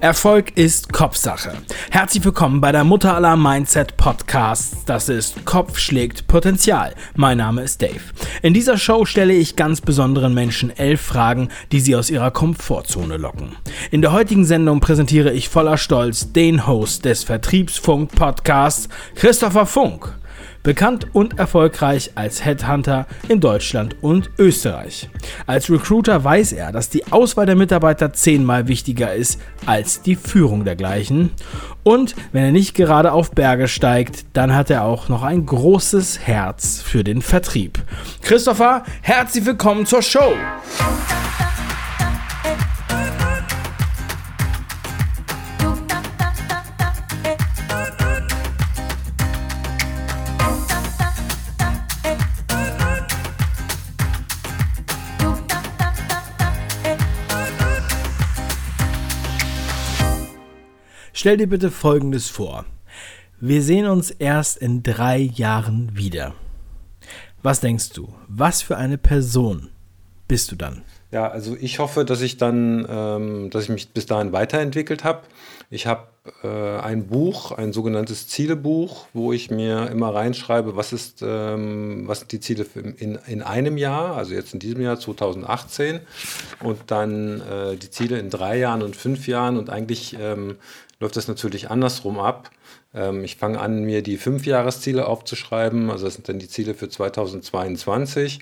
Erfolg ist Kopfsache. Herzlich willkommen bei der Mutter aller Mindset Podcasts. Das ist Kopf schlägt Potenzial. Mein Name ist Dave. In dieser Show stelle ich ganz besonderen Menschen elf Fragen, die sie aus ihrer Komfortzone locken. In der heutigen Sendung präsentiere ich voller Stolz den Host des Vertriebsfunk Podcasts, Christopher Funk bekannt und erfolgreich als Headhunter in Deutschland und Österreich. Als Recruiter weiß er, dass die Auswahl der Mitarbeiter zehnmal wichtiger ist als die Führung dergleichen. Und wenn er nicht gerade auf Berge steigt, dann hat er auch noch ein großes Herz für den Vertrieb. Christopher, herzlich willkommen zur Show! Stell dir bitte Folgendes vor. Wir sehen uns erst in drei Jahren wieder. Was denkst du? Was für eine Person bist du dann? Ja, also ich hoffe, dass ich dann, ähm, dass ich mich bis dahin weiterentwickelt habe. Ich habe äh, ein Buch, ein sogenanntes Zielebuch, wo ich mir immer reinschreibe, was ist, ähm, was sind die Ziele in, in einem Jahr, also jetzt in diesem Jahr 2018 und dann äh, die Ziele in drei Jahren und fünf Jahren und eigentlich ähm, läuft das natürlich andersrum ab. Ähm, ich fange an, mir die Fünfjahresziele aufzuschreiben. Also das sind dann die Ziele für 2022.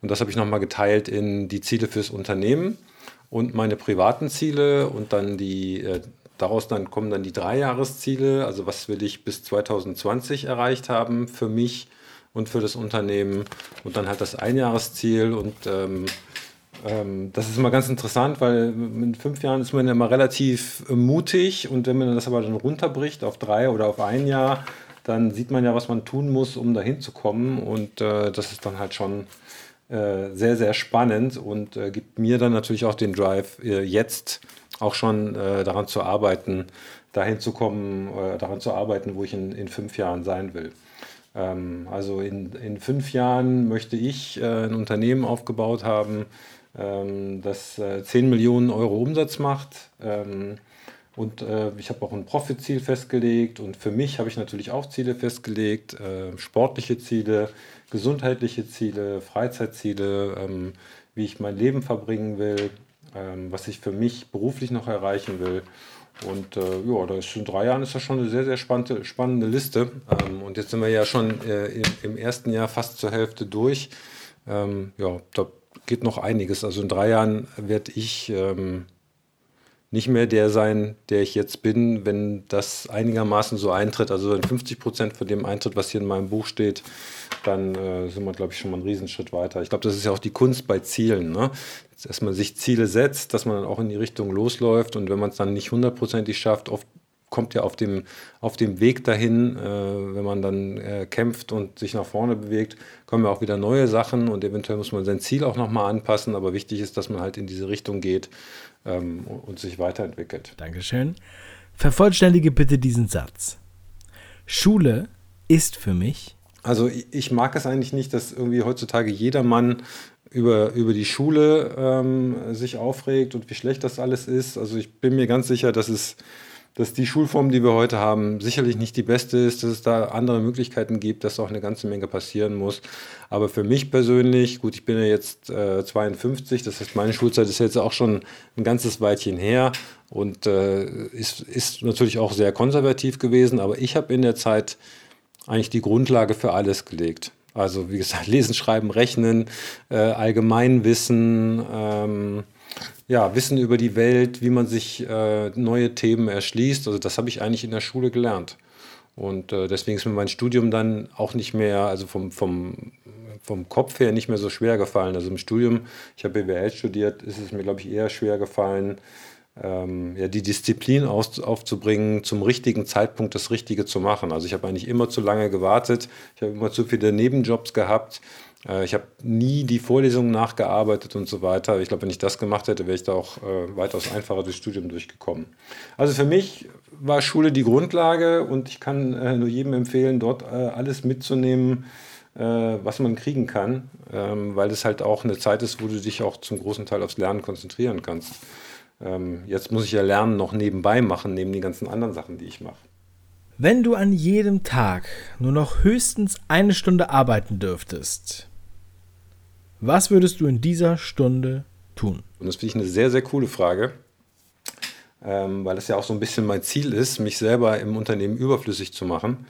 Und das habe ich nochmal geteilt in die Ziele fürs Unternehmen und meine privaten Ziele und dann die, äh, daraus dann kommen dann die Dreijahresziele. Also was will ich bis 2020 erreicht haben für mich und für das Unternehmen und dann halt das Einjahresziel und ähm, ähm, das ist immer ganz interessant, weil in fünf Jahren ist man ja immer relativ äh, mutig und wenn man das aber dann runterbricht auf drei oder auf ein Jahr, dann sieht man ja, was man tun muss, um dahin zu kommen und äh, das ist dann halt schon äh, sehr, sehr spannend und äh, gibt mir dann natürlich auch den Drive, äh, jetzt auch schon äh, daran zu arbeiten, dahin zu kommen, daran zu arbeiten, wo ich in, in fünf Jahren sein will. Ähm, also in, in fünf Jahren möchte ich ein Unternehmen aufgebaut haben, ähm, das äh, 10 Millionen Euro Umsatz macht. Ähm, und äh, ich habe auch ein Profitziel festgelegt und für mich habe ich natürlich auch Ziele festgelegt, äh, sportliche Ziele, gesundheitliche Ziele, Freizeitziele, ähm, wie ich mein Leben verbringen will, ähm, was ich für mich beruflich noch erreichen will. Und äh, ja, da ist in drei Jahren ist das schon eine sehr, sehr spannende, spannende Liste. Ähm, und jetzt sind wir ja schon äh, im, im, ersten Jahr fast zur Hälfte durch. Ähm, ja, da geht noch einiges. Also in drei Jahren werde ich ähm, nicht mehr der sein, der ich jetzt bin, wenn das einigermaßen so eintritt. Also wenn 50 Prozent von dem eintritt, was hier in meinem Buch steht, dann äh, sind wir, glaube ich, schon mal einen Riesenschritt weiter. Ich glaube, das ist ja auch die Kunst bei Zielen. Ne? Dass man sich Ziele setzt, dass man dann auch in die Richtung losläuft und wenn man es dann nicht hundertprozentig schafft, oft kommt ja auf dem, auf dem Weg dahin, äh, wenn man dann äh, kämpft und sich nach vorne bewegt, kommen ja auch wieder neue Sachen und eventuell muss man sein Ziel auch nochmal anpassen. Aber wichtig ist, dass man halt in diese Richtung geht ähm, und sich weiterentwickelt. Dankeschön. Vervollständige bitte diesen Satz. Schule ist für mich. Also ich mag es eigentlich nicht, dass irgendwie heutzutage jedermann über, über die Schule ähm, sich aufregt und wie schlecht das alles ist. Also ich bin mir ganz sicher, dass es dass die Schulform, die wir heute haben, sicherlich nicht die beste ist, dass es da andere Möglichkeiten gibt, dass auch eine ganze Menge passieren muss. Aber für mich persönlich, gut, ich bin ja jetzt äh, 52, das heißt, meine Schulzeit ist jetzt auch schon ein ganzes Weilchen her und äh, ist, ist natürlich auch sehr konservativ gewesen, aber ich habe in der Zeit eigentlich die Grundlage für alles gelegt. Also wie gesagt, lesen, schreiben, rechnen, äh, Allgemeinwissen, ähm, ja, Wissen über die Welt, wie man sich äh, neue Themen erschließt. Also das habe ich eigentlich in der Schule gelernt. Und äh, deswegen ist mir mein Studium dann auch nicht mehr, also vom, vom, vom Kopf her nicht mehr so schwer gefallen. Also im Studium, ich habe BWL studiert, ist es mir, glaube ich, eher schwer gefallen, ähm, ja, die Disziplin aus, aufzubringen, zum richtigen Zeitpunkt das Richtige zu machen. Also ich habe eigentlich immer zu lange gewartet, ich habe immer zu viele Nebenjobs gehabt ich habe nie die Vorlesungen nachgearbeitet und so weiter. Ich glaube, wenn ich das gemacht hätte, wäre ich da auch äh, weitaus einfacher durchs Studium durchgekommen. Also für mich war Schule die Grundlage und ich kann äh, nur jedem empfehlen, dort äh, alles mitzunehmen, äh, was man kriegen kann, ähm, weil es halt auch eine Zeit ist, wo du dich auch zum großen Teil aufs Lernen konzentrieren kannst. ähm, jetzt muss ich ja lernen, noch nebenbei machen, neben den ganzen anderen Sachen, die ich mache. Wenn du an jedem Tag nur noch höchstens eine Stunde arbeiten dürftest, was würdest du in dieser Stunde tun? Und das finde ich eine sehr, sehr coole Frage, ähm, weil das ja auch so ein bisschen mein Ziel ist, mich selber im Unternehmen überflüssig zu machen.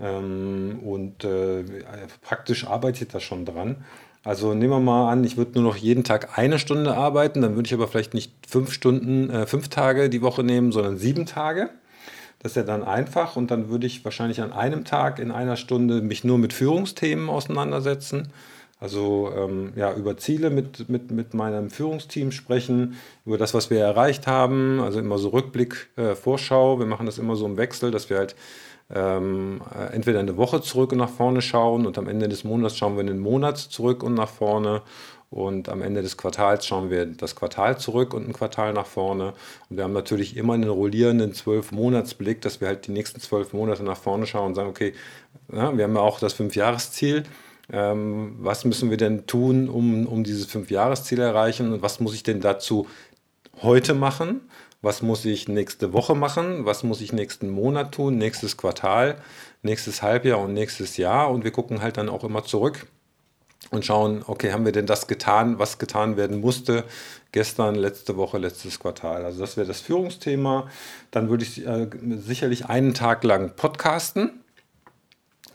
Ähm, und äh, praktisch arbeite ich da schon dran. Also nehmen wir mal an, ich würde nur noch jeden Tag eine Stunde arbeiten, dann würde ich aber vielleicht nicht fünf Stunden, äh, fünf Tage die Woche nehmen, sondern sieben Tage. Das ist ja dann einfach und dann würde ich wahrscheinlich an einem Tag in einer Stunde mich nur mit Führungsthemen auseinandersetzen. Also ähm, ja, über Ziele mit, mit, mit meinem Führungsteam sprechen, über das, was wir erreicht haben, also immer so Rückblick, äh, Vorschau. Wir machen das immer so im Wechsel, dass wir halt ähm, äh, entweder eine Woche zurück und nach vorne schauen und am Ende des Monats schauen wir einen Monat zurück und nach vorne und am Ende des Quartals schauen wir das Quartal zurück und ein Quartal nach vorne. Und wir haben natürlich immer einen rollierenden zwölf-Monatsblick, dass wir halt die nächsten zwölf Monate nach vorne schauen und sagen, okay, ja, wir haben ja auch das Fünfjahresziel. Ähm, was müssen wir denn tun, um, um dieses Fünfjahresziel erreichen und was muss ich denn dazu heute machen? Was muss ich nächste Woche machen? Was muss ich nächsten Monat tun? Nächstes Quartal, nächstes Halbjahr und nächstes Jahr? Und wir gucken halt dann auch immer zurück und schauen, okay, haben wir denn das getan, was getan werden musste gestern, letzte Woche, letztes Quartal. Also das wäre das Führungsthema. Dann würde ich äh, sicherlich einen Tag lang podcasten.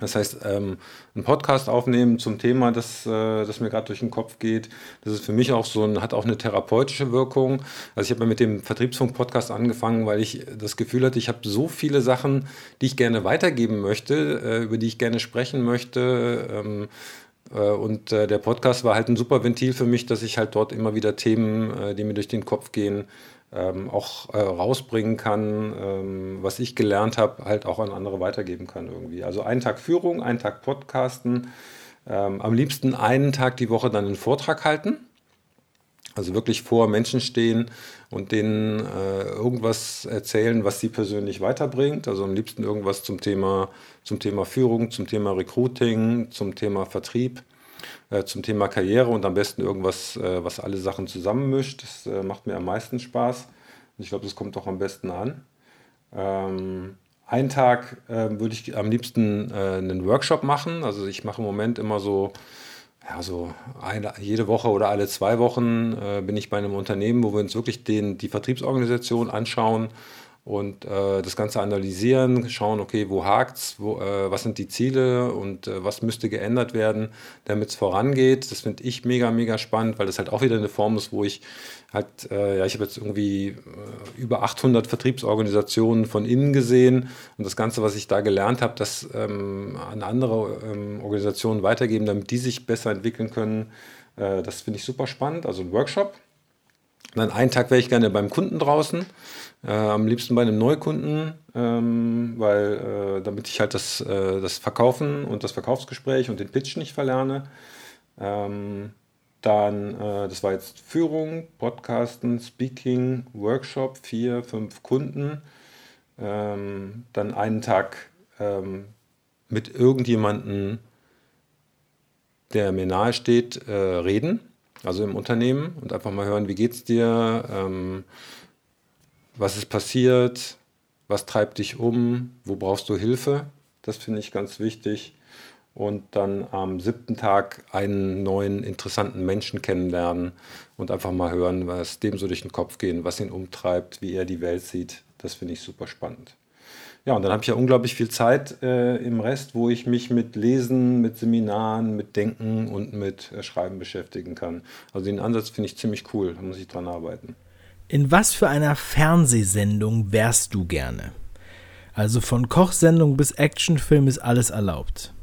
Das heißt, ähm, einen Podcast aufnehmen zum Thema, das, äh, das mir gerade durch den Kopf geht. Das ist für mich auch so ein, hat auch eine therapeutische Wirkung. Also ich habe mit dem Vertriebsfunk-Podcast angefangen, weil ich das Gefühl hatte, ich habe so viele Sachen, die ich gerne weitergeben möchte, äh, über die ich gerne sprechen möchte. Ähm, äh, und äh, der Podcast war halt ein super Ventil für mich, dass ich halt dort immer wieder Themen, äh, die mir durch den Kopf gehen, ähm, auch rausbringen kann, ähm, was ich gelernt habe, halt auch an andere weitergeben kann irgendwie. Also einen Tag Führung, einen Tag Podcasten, ähm, am liebsten einen Tag die Woche dann einen Vortrag halten. Also wirklich vor Menschen stehen und denen äh, irgendwas erzählen, was sie persönlich weiterbringt. Also am liebsten irgendwas zum Thema, zum Thema Führung, zum Thema Recruiting, zum Thema Vertrieb, äh, zum Thema Karriere und am besten irgendwas, äh, was alle Sachen zusammenmischt. Das äh, macht mir am meisten Spaß. Und ich glaube, das kommt auch am besten an. Ähm, einen Tag äh, würde ich am liebsten äh, einen Workshop machen. Also ich mache im Moment immer so ja, so eine, jede Woche oder alle zwei Wochen äh, bin ich bei einem Unternehmen, wo wir uns wirklich den, die Vertriebsorganisation anschauen und äh, das Ganze analysieren, schauen, okay, wo hakt's, wo, äh, was sind die Ziele und äh, was müsste geändert werden, damit es vorangeht. Das finde ich mega, mega spannend, weil das halt auch wieder eine Form ist, wo ich halt, äh, ja, ich habe jetzt irgendwie äh, über 800 Vertriebsorganisationen von innen gesehen und das Ganze, was ich da gelernt habe, das ähm, an andere ähm, Organisationen weitergeben, damit die sich besser entwickeln können. das finde ich super spannend, also ein Workshop. Dann einen Tag wäre ich gerne beim Kunden draußen. Äh, am liebsten bei einem Neukunden, ähm, weil äh, damit ich halt das, äh, das Verkaufen und das Verkaufsgespräch und den Pitch nicht verlerne. Ähm, dann, äh, das war jetzt Führung, Podcasten, Speaking, Workshop, vier, fünf Kunden. Ähm, dann einen Tag ähm, mit irgendjemandem, der mir nahe steht, äh, reden, also im Unternehmen und einfach mal hören, wie geht's dir, ähm, was ist passiert, was treibt dich um, wo brauchst du Hilfe. Das finde ich ganz wichtig. Und dann am siebten Tag einen neuen, interessanten Menschen kennenlernen und einfach mal hören, was dem so durch den Kopf geht, was ihn umtreibt, wie er die Welt sieht. Das finde ich super spannend. Ja, und dann habe ich ja unglaublich viel Zeit äh, im Rest, wo ich mich mit Lesen, mit Seminaren, mit Denken und mit äh, Schreiben beschäftigen kann. Also den Ansatz finde ich ziemlich cool, da muss ich dran arbeiten. In was für einer Fernsehsendung wärst du gerne? Also von Kochsendung bis Actionfilm ist alles erlaubt.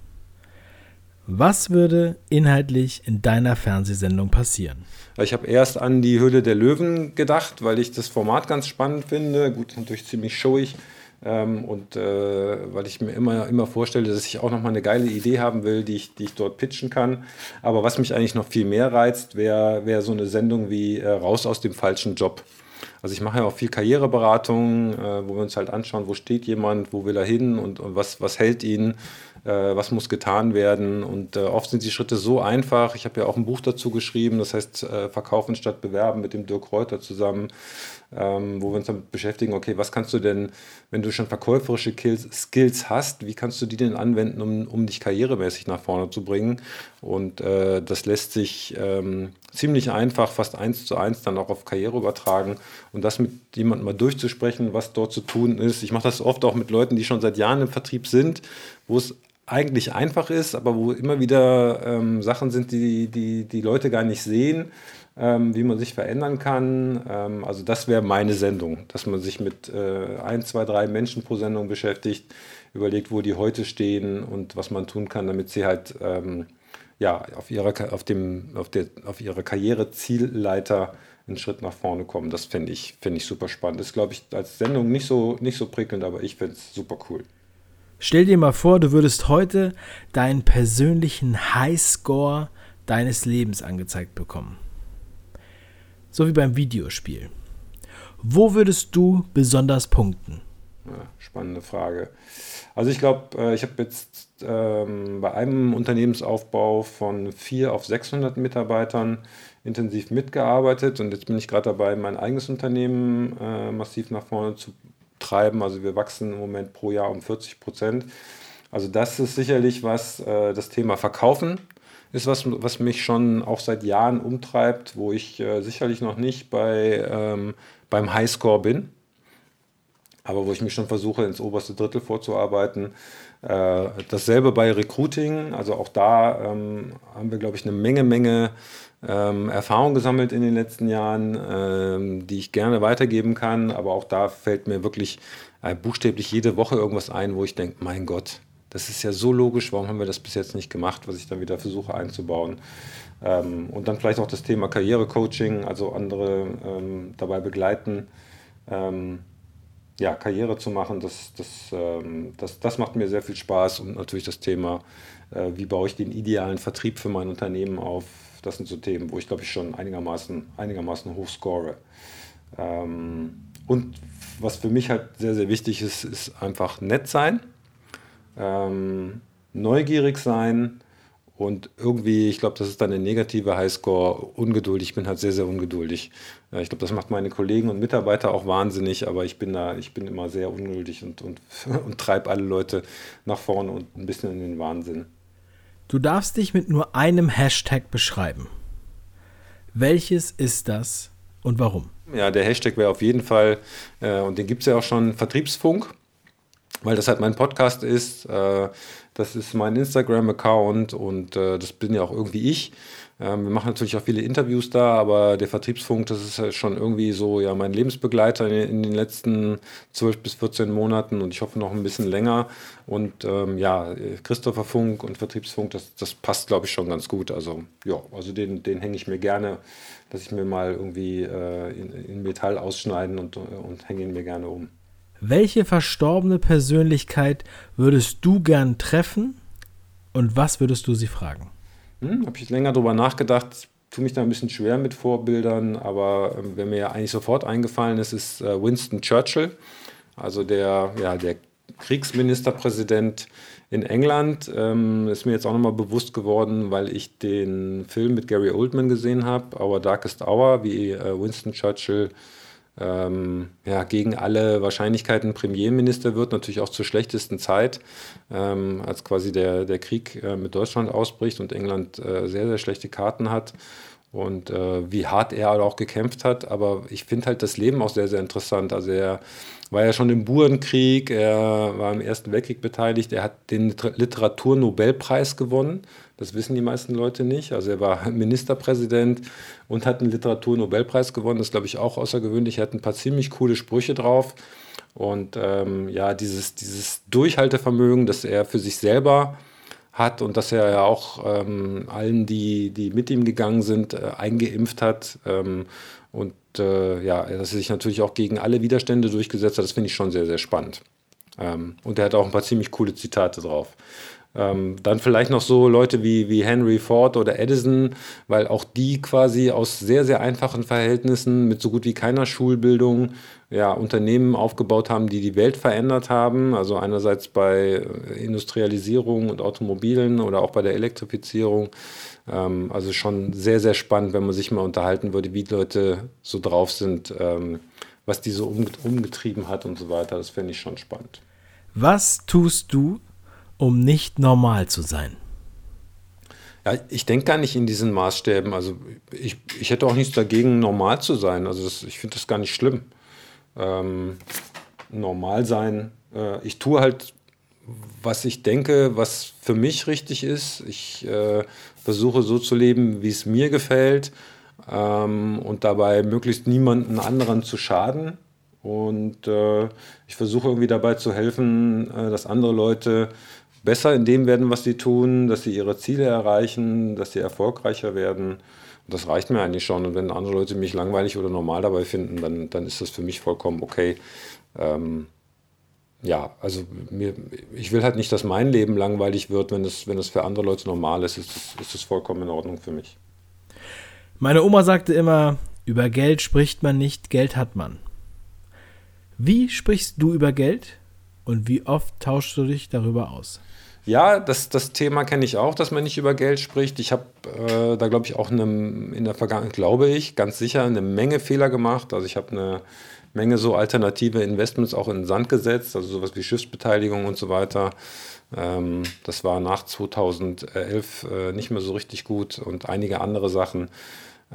Was würde inhaltlich in deiner Fernsehsendung passieren? Ich habe erst an die Höhle der Löwen gedacht, weil ich das Format ganz spannend finde. Gut, natürlich ziemlich showig. Ähm, und äh, weil ich mir immer, immer vorstelle, dass ich auch noch mal eine geile Idee haben will, die ich, die ich dort pitchen kann. Aber was mich eigentlich noch viel mehr reizt, wäre wär so eine Sendung wie äh, Raus aus dem falschen Job. Also ich mache ja auch viel Karriereberatung, äh, wo wir uns halt anschauen, wo steht jemand, wo will er hin und, und was, was hält ihn äh, was muss getan werden. Und äh, oft sind die Schritte so einfach. Ich habe ja auch ein Buch dazu geschrieben, das heißt äh, Verkaufen statt Bewerben mit dem Dirk Reuter zusammen, ähm, wo wir uns damit beschäftigen, okay, was kannst du denn, wenn du schon verkäuferische Kills, Skills hast, wie kannst du die denn anwenden, um, um dich karrieremäßig nach vorne zu bringen? Und äh, das lässt sich ähm, ziemlich einfach, fast eins zu eins, dann auch auf Karriere übertragen und das mit jemandem mal durchzusprechen, was dort zu tun ist. Ich mache das oft auch mit Leuten, die schon seit Jahren im Vertrieb sind, wo es eigentlich einfach ist, aber wo immer wieder ähm, Sachen sind, die, die die Leute gar nicht sehen, ähm, wie man sich verändern kann. Ähm, also das wäre meine Sendung, dass man sich mit äh, ein, zwei, drei Menschen pro Sendung beschäftigt, überlegt, wo die heute stehen und was man tun kann, damit sie halt ähm, ja, auf, ihrer, auf, dem, auf, der, auf ihrer Karrierezielleiter einen Schritt nach vorne kommen. Das finde ich, find ich super spannend. Das ist, glaube ich, als Sendung nicht so, nicht so prickelnd, aber ich finde es super cool. Stell dir mal vor, du würdest heute deinen persönlichen Highscore deines Lebens angezeigt bekommen. So wie beim Videospiel. Wo würdest du besonders punkten? Ja, spannende Frage. Also ich glaube, äh, ich habe jetzt ähm, bei einem Unternehmensaufbau von 4 auf 600 Mitarbeitern intensiv mitgearbeitet und jetzt bin ich gerade dabei, mein eigenes Unternehmen äh, massiv nach vorne zu treiben. Also wir wachsen im Moment pro Jahr um 40 Prozent. Also das ist sicherlich was, äh, das Thema Verkaufen ist was, was mich schon auch seit Jahren umtreibt, wo ich äh, sicherlich noch nicht bei, ähm, beim Highscore bin, aber wo ich mich schon versuche, ins oberste Drittel vorzuarbeiten. Äh, dasselbe bei Recruiting, also auch da ähm, haben wir, glaube ich, eine Menge, Menge ähm, Erfahrung gesammelt in den letzten Jahren, ähm, die ich gerne weitergeben kann. Aber auch da fällt mir wirklich äh, buchstäblich jede Woche irgendwas ein, wo ich denke, mein Gott, das ist ja so logisch, warum haben wir das bis jetzt nicht gemacht, was ich dann wieder versuche einzubauen. Ähm, und dann vielleicht auch das Thema Karrierecoaching, also andere ähm, dabei begleiten, ähm, ja, Karriere zu machen, das, das, ähm, das, das macht mir sehr viel Spaß und natürlich das Thema, äh, wie baue ich den idealen Vertrieb für mein Unternehmen auf, das sind so Themen, wo ich glaube ich schon einigermaßen, einigermaßen hoch score. Ähm, und was für mich halt sehr, sehr wichtig ist, ist einfach nett sein, ähm, neugierig sein und irgendwie, ich glaube, das ist dann der negative Highscore, ungeduldig. Ich bin halt sehr, sehr ungeduldig. Ich glaube, das macht meine Kollegen und Mitarbeiter auch wahnsinnig, aber ich bin da, ich bin immer sehr ungeduldig und, und, und treibe alle Leute nach vorne und ein bisschen in den Wahnsinn. Du darfst dich mit nur einem Hashtag beschreiben. Welches ist das und warum? Ja, der Hashtag wäre auf jeden Fall, äh, und den gibt es ja auch schon, Vertriebsfunk, weil das halt mein Podcast ist. Äh, das ist mein Instagram-Account und äh, das bin ja auch irgendwie ich. Ähm, wir machen natürlich auch viele Interviews da, aber der Vertriebsfunk, das ist ja schon irgendwie so ja mein Lebensbegleiter in, in den letzten 12 bis 14 Monaten und ich hoffe noch ein bisschen länger. Und ähm, ja, Christopher Funk und Vertriebsfunk, das, das passt, glaube ich, schon ganz gut. Also ja, also den, den hänge ich mir gerne, dass ich mir mal irgendwie äh, in, in, Metall ausschneiden und, und hänge ihn mir gerne um. Welche verstorbene Persönlichkeit würdest du gern treffen und was würdest du sie fragen? Hm, Habe ich länger drüber nachgedacht. Ich tue mich da ein bisschen schwer mit Vorbildern, aber äh, wer mir ja eigentlich sofort eingefallen ist, ist äh, Winston Churchill, also der, ja, der Kriegsministerpräsident in England. Ähm, ist mir jetzt auch nochmal bewusst geworden, weil ich den Film mit Gary Oldman gesehen habe, Our Darkest Hour, wie äh, Winston Churchill ähm, ja, gegen alle Wahrscheinlichkeiten Premierminister wird, natürlich auch zur schlechtesten Zeit, ähm, als quasi der, der Krieg äh, mit Deutschland ausbricht und England äh, sehr, sehr schlechte Karten hat und äh, wie hart er auch gekämpft hat. Aber ich finde halt das Leben auch sehr, sehr interessant. Also er war ja schon im Burenkrieg, er war im Ersten Weltkrieg beteiligt, er hat den Literaturnobelpreis gewonnen das wissen die meisten Leute nicht. Also er war Ministerpräsident und hat einen Literaturnobelpreis gewonnen. Das glaube ich, auch außergewöhnlich. Er hat ein paar ziemlich coole Sprüche drauf. Und ähm, ja, dieses, dieses Durchhaltevermögen, das er für sich selber hat und dass er ja auch ähm, allen, die, die mit ihm gegangen sind, äh, eingeimpft hat. Ähm, und äh, ja, dass er sich natürlich auch gegen alle Widerstände durchgesetzt hat, das finde ich schon sehr, sehr spannend. Ähm, und er hat auch ein paar ziemlich coole Zitate drauf. Ähm, dann vielleicht noch so Leute wie, wie Henry Ford oder Edison, weil auch die quasi aus sehr, sehr einfachen Verhältnissen mit so gut wie keiner Schulbildung ja, Unternehmen aufgebaut haben, die die Welt verändert haben. Also einerseits bei Industrialisierung und Automobilen oder auch bei der Elektrifizierung. Ähm, also schon sehr, sehr spannend, wenn man sich mal unterhalten würde, wie Leute so drauf sind, ähm, was die so umgetrieben hat und so weiter. Das fände ich schon spannend. Was tust du, um nicht normal zu sein? Ja, ich denke gar nicht in diesen Maßstäben. Also ich, ich hätte auch nichts dagegen, normal zu sein. Also das, ich finde das gar nicht schlimm. Ähm, normal sein. Äh, ich tue halt, was ich denke, was für mich richtig ist. Ich äh, versuche so zu leben, wie es mir gefällt ähm, und dabei möglichst niemanden anderen zu schaden. Und äh, ich versuche irgendwie dabei zu helfen, äh, dass andere Leute besser in dem werden, was sie tun, dass sie ihre Ziele erreichen, dass sie erfolgreicher werden. Und das reicht mir eigentlich schon. Und wenn andere Leute mich langweilig oder normal dabei finden, dann, dann ist das für mich vollkommen okay. Ähm, ja, also mir, ich will halt nicht, dass mein Leben langweilig wird, wenn es, wenn für andere Leute normal ist, ist es vollkommen in Ordnung für mich. Meine Oma sagte immer, über Geld spricht man nicht, Geld hat man. Wie sprichst du über Geld und wie oft tauschst du dich darüber aus? Ja, das, das Thema kenne ich auch, dass man nicht über Geld spricht. Ich habe äh, da, glaube ich, auch eine, in der Vergangenheit, glaube ich, ganz sicher eine Menge Fehler gemacht. Also ich habe eine Menge so alternative Investments auch in den Sand gesetzt, also sowas wie Schiffsbeteiligung und so weiter. Ähm, das war nach 2011 äh, nicht mehr so richtig gut und einige andere Sachen.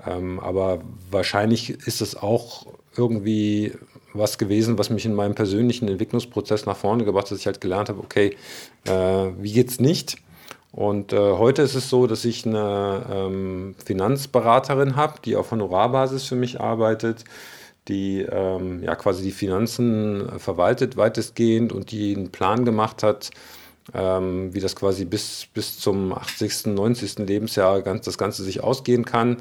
Ähm, aber wahrscheinlich ist es auch irgendwie was gewesen, was mich in meinem persönlichen Entwicklungsprozess nach vorne gebracht hat, dass ich halt gelernt habe, okay, äh, wie geht's nicht? Und äh, heute ist es so, dass ich eine ähm, Finanzberaterin habe, die auf Honorarbasis für mich arbeitet, die ähm, ja quasi die Finanzen verwaltet weitestgehend und die einen Plan gemacht hat, ähm, wie das quasi bis, bis zum 80., 90. Lebensjahr ganz, das Ganze sich ausgehen kann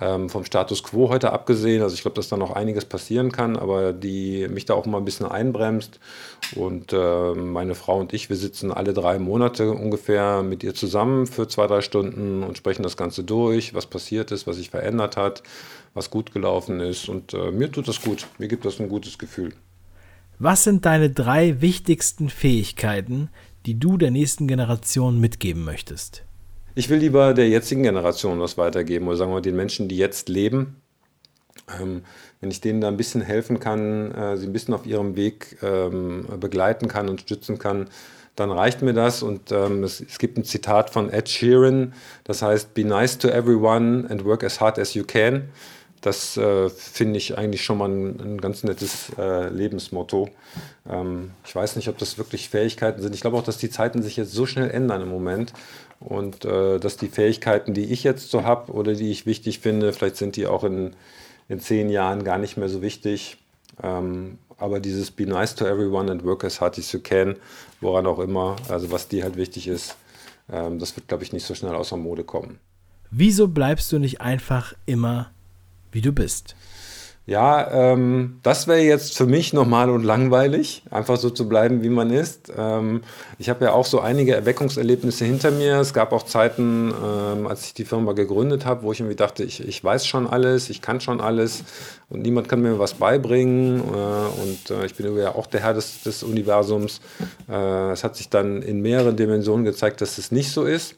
ähm, vom Status quo heute abgesehen. Also ich glaube, dass da noch einiges passieren kann, aber die mich da auch mal ein bisschen einbremst. Und äh, meine Frau und ich, wir sitzen alle drei Monate ungefähr mit ihr zusammen für zwei, drei Stunden und sprechen das Ganze durch, was passiert ist, was sich verändert hat, was gut gelaufen ist. Und äh, mir tut das gut. Mir gibt das ein gutes Gefühl. Was sind deine drei wichtigsten Fähigkeiten, die du der nächsten Generation mitgeben möchtest? Ich will lieber der jetzigen Generation was weitergeben oder sagen wir den Menschen, die jetzt leben. Ähm, wenn ich denen da ein bisschen helfen kann, äh, sie ein bisschen auf ihrem Weg ähm, begleiten kann und stützen kann, dann reicht mir das. Und ähm, es, es, gibt ein Zitat von Ed Sheeran, das heißt, Be nice to everyone and work as hard as you can. Das äh, finde ich eigentlich schon mal ein, ein ganz nettes äh, Lebensmotto. Ähm, ich weiß nicht, ob das wirklich Fähigkeiten sind. Ich glaube auch, dass die Zeiten sich jetzt so schnell ändern im Moment und äh, dass die Fähigkeiten, die ich jetzt so habe oder die ich wichtig finde, vielleicht sind die auch in, in zehn Jahren gar nicht mehr so wichtig. Ähm, aber dieses Be nice to everyone and work as hard as you can, woran auch immer, also was dir halt wichtig ist, ähm, das wird, glaube ich, nicht so schnell außer Mode kommen. Wieso bleibst du nicht einfach immer wie du bist. Ja, ähm, das wäre jetzt für mich normal und langweilig, einfach so zu bleiben, wie man ist. Ähm, ich habe ja auch so einige Erweckungserlebnisse hinter mir. Es gab auch Zeiten, ähm, als ich die Firma gegründet habe, wo ich irgendwie dachte, ich, ich weiß schon alles, ich kann schon alles und niemand kann mir was beibringen. Äh, und äh, ich bin ja auch der Herr des, des Universums. Äh, es hat sich dann in mehreren Dimensionen gezeigt, dass es nicht so ist.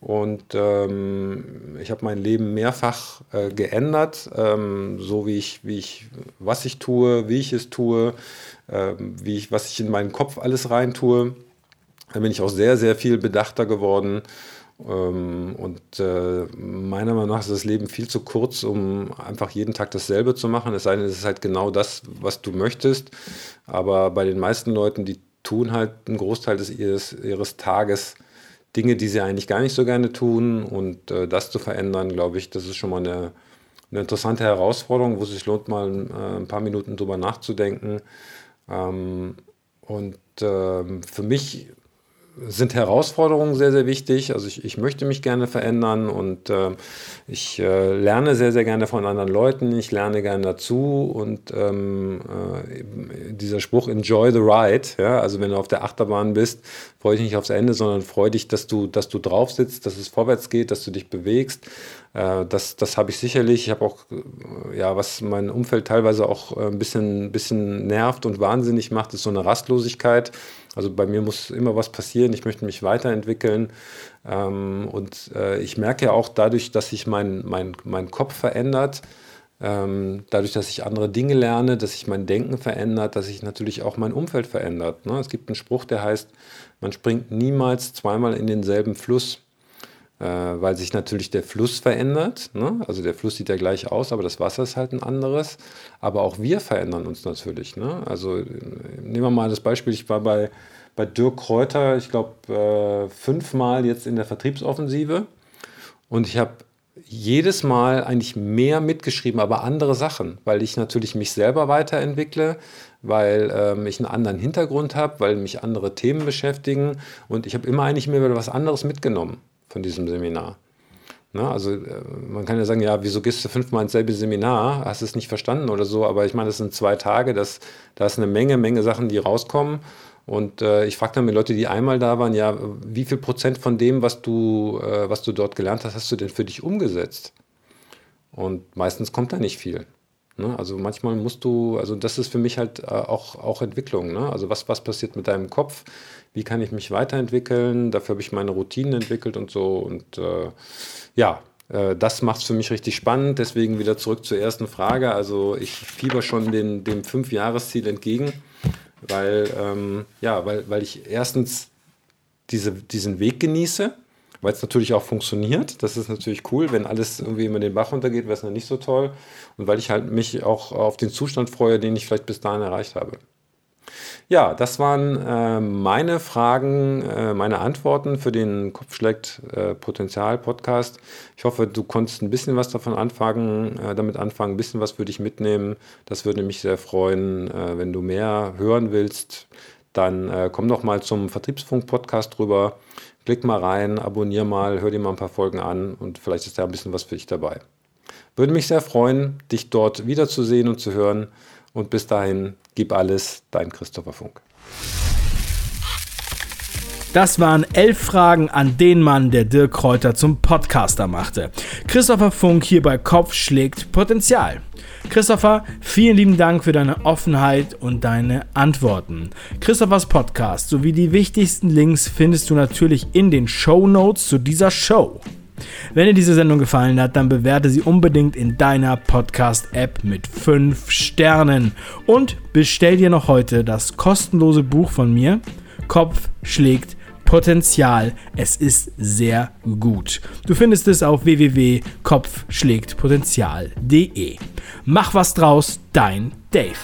Und ähm, ich habe mein Leben mehrfach äh, geändert, ähm, so wie ich, wie ich, was ich tue, wie ich es tue, äh, wie ich, was ich in meinen Kopf alles rein tue. Da bin ich auch sehr, sehr viel bedachter geworden. Ähm, und äh, meiner Meinung nach ist das Leben viel zu kurz, um einfach jeden Tag dasselbe zu machen. Es sei denn, es ist halt genau das, was du möchtest. Aber bei den meisten Leuten, die tun halt einen Großteil des, ihres, ihres Tages Dinge, die sie eigentlich gar nicht so gerne tun. Und äh, das zu verändern, glaube ich, das ist schon mal eine, eine interessante Herausforderung, wo es sich lohnt, mal äh, ein paar Minuten drüber nachzudenken. Ähm, und äh, für mich sind Herausforderungen sehr, sehr wichtig. Also ich, ich möchte mich gerne verändern und äh, ich äh, lerne sehr, sehr gerne von anderen Leuten. Ich lerne gerne dazu und ähm, äh, dieser Spruch Enjoy the ride. Ja? Also wenn du auf der Achterbahn bist, freue dich nicht aufs Ende, sondern freue dich, dass du, dass du drauf sitzt, dass es vorwärts geht, dass du dich bewegst. Äh, das das habe ich sicherlich. Ich habe auch, äh, ja, was mein Umfeld teilweise auch äh, ein bisschen, bisschen nervt und wahnsinnig macht, ist so eine Rastlosigkeit. Also bei mir muss immer was passieren. Ich möchte mich weiterentwickeln. Ähm, und äh, ich merke ja auch dadurch, dass sich mein, mein, mein Kopf verändert, ähm, dadurch, dass ich andere Dinge lerne, dass sich mein Denken verändert, dass sich natürlich auch mein Umfeld verändert. Ne? Es gibt einen Spruch, der heißt, man springt niemals zweimal in denselben Fluss weil sich natürlich der Fluss verändert. Ne? Also der Fluss sieht ja gleich aus, aber das Wasser ist halt ein anderes. Aber auch wir verändern uns natürlich. Ne? Also äh, nehmen wir mal das Beispiel, ich war bei, bei Dirk Kräuter, ich glaube, äh, fünfmal jetzt in der Vertriebsoffensive und ich habe jedes Mal eigentlich mehr mitgeschrieben, aber andere Sachen, weil ich natürlich mich selber weiterentwickle, weil ähm, ich einen anderen Hintergrund habe, weil mich andere Themen beschäftigen und ich habe immer eigentlich mehr was anderes mitgenommen von diesem Seminar. Na, also äh, man kann ja sagen, ja, wieso gehst du fünfmal ins selbe Seminar? Hast du es nicht verstanden oder so? Aber ich meine, das sind zwei Tage, da ist eine Menge, Menge Sachen, die rauskommen. Und äh, ich frage dann mit Leute, die einmal da waren, ja, wie viel Prozent von dem, was du, äh, was du dort gelernt hast, hast du denn für dich umgesetzt? Und meistens kommt da nicht viel. Ne? Also manchmal musst du, also das ist für mich halt äh, auch, auch Entwicklung. Ne? Also was, was passiert mit deinem Kopf? Wie kann ich mich weiterentwickeln? Dafür habe ich meine Routinen entwickelt und so. Und äh, ja, äh, das macht es für mich richtig spannend. Deswegen wieder zurück zur ersten Frage. Also ich fieber schon den, dem Fünf-Jahres-Ziel entgegen, weil, ähm, ja, weil, weil ich erstens diese, diesen Weg genieße weil es natürlich auch funktioniert. Das ist natürlich cool. Wenn alles irgendwie immer den Bach runtergeht, wäre es dann nicht so toll. Und weil ich halt mich auch auf den Zustand freue, den ich vielleicht bis dahin erreicht habe. Ja, das waren äh, meine Fragen, äh, meine Antworten für den Kopfschlägt äh, Potenzial Podcast. Ich hoffe, du konntest ein bisschen was davon anfangen, äh, damit anfangen, ein bisschen was für dich mitnehmen. Das würde mich sehr freuen. Äh, wenn du mehr hören willst, dann äh, komm doch mal zum Vertriebsfunk Podcast drüber. Klick mal rein, abonnier mal, hör dir mal ein paar Folgen an und vielleicht ist da ein bisschen was für dich dabei. Würde mich sehr freuen, dich dort wiederzusehen und zu hören. Und bis dahin, gib alles, dein Christopher Funk. Das waren elf Fragen an den Mann, der Dirk Kräuter zum Podcaster machte. Christopher Funk hier bei Kopf schlägt Potenzial. Christopher, vielen lieben Dank für deine Offenheit und deine Antworten. Christophers Podcast sowie die wichtigsten Links findest du natürlich in den Show Notes zu dieser Show. Wenn dir diese Sendung gefallen hat, dann bewerte sie unbedingt in deiner Podcast-App mit 5 Sternen und bestell dir noch heute das kostenlose Buch von mir, Kopf schlägt Potenzial. Es ist sehr gut. Du findest es auf www.kopfschlägtpotenzial.de. Mach was draus, dein Dave.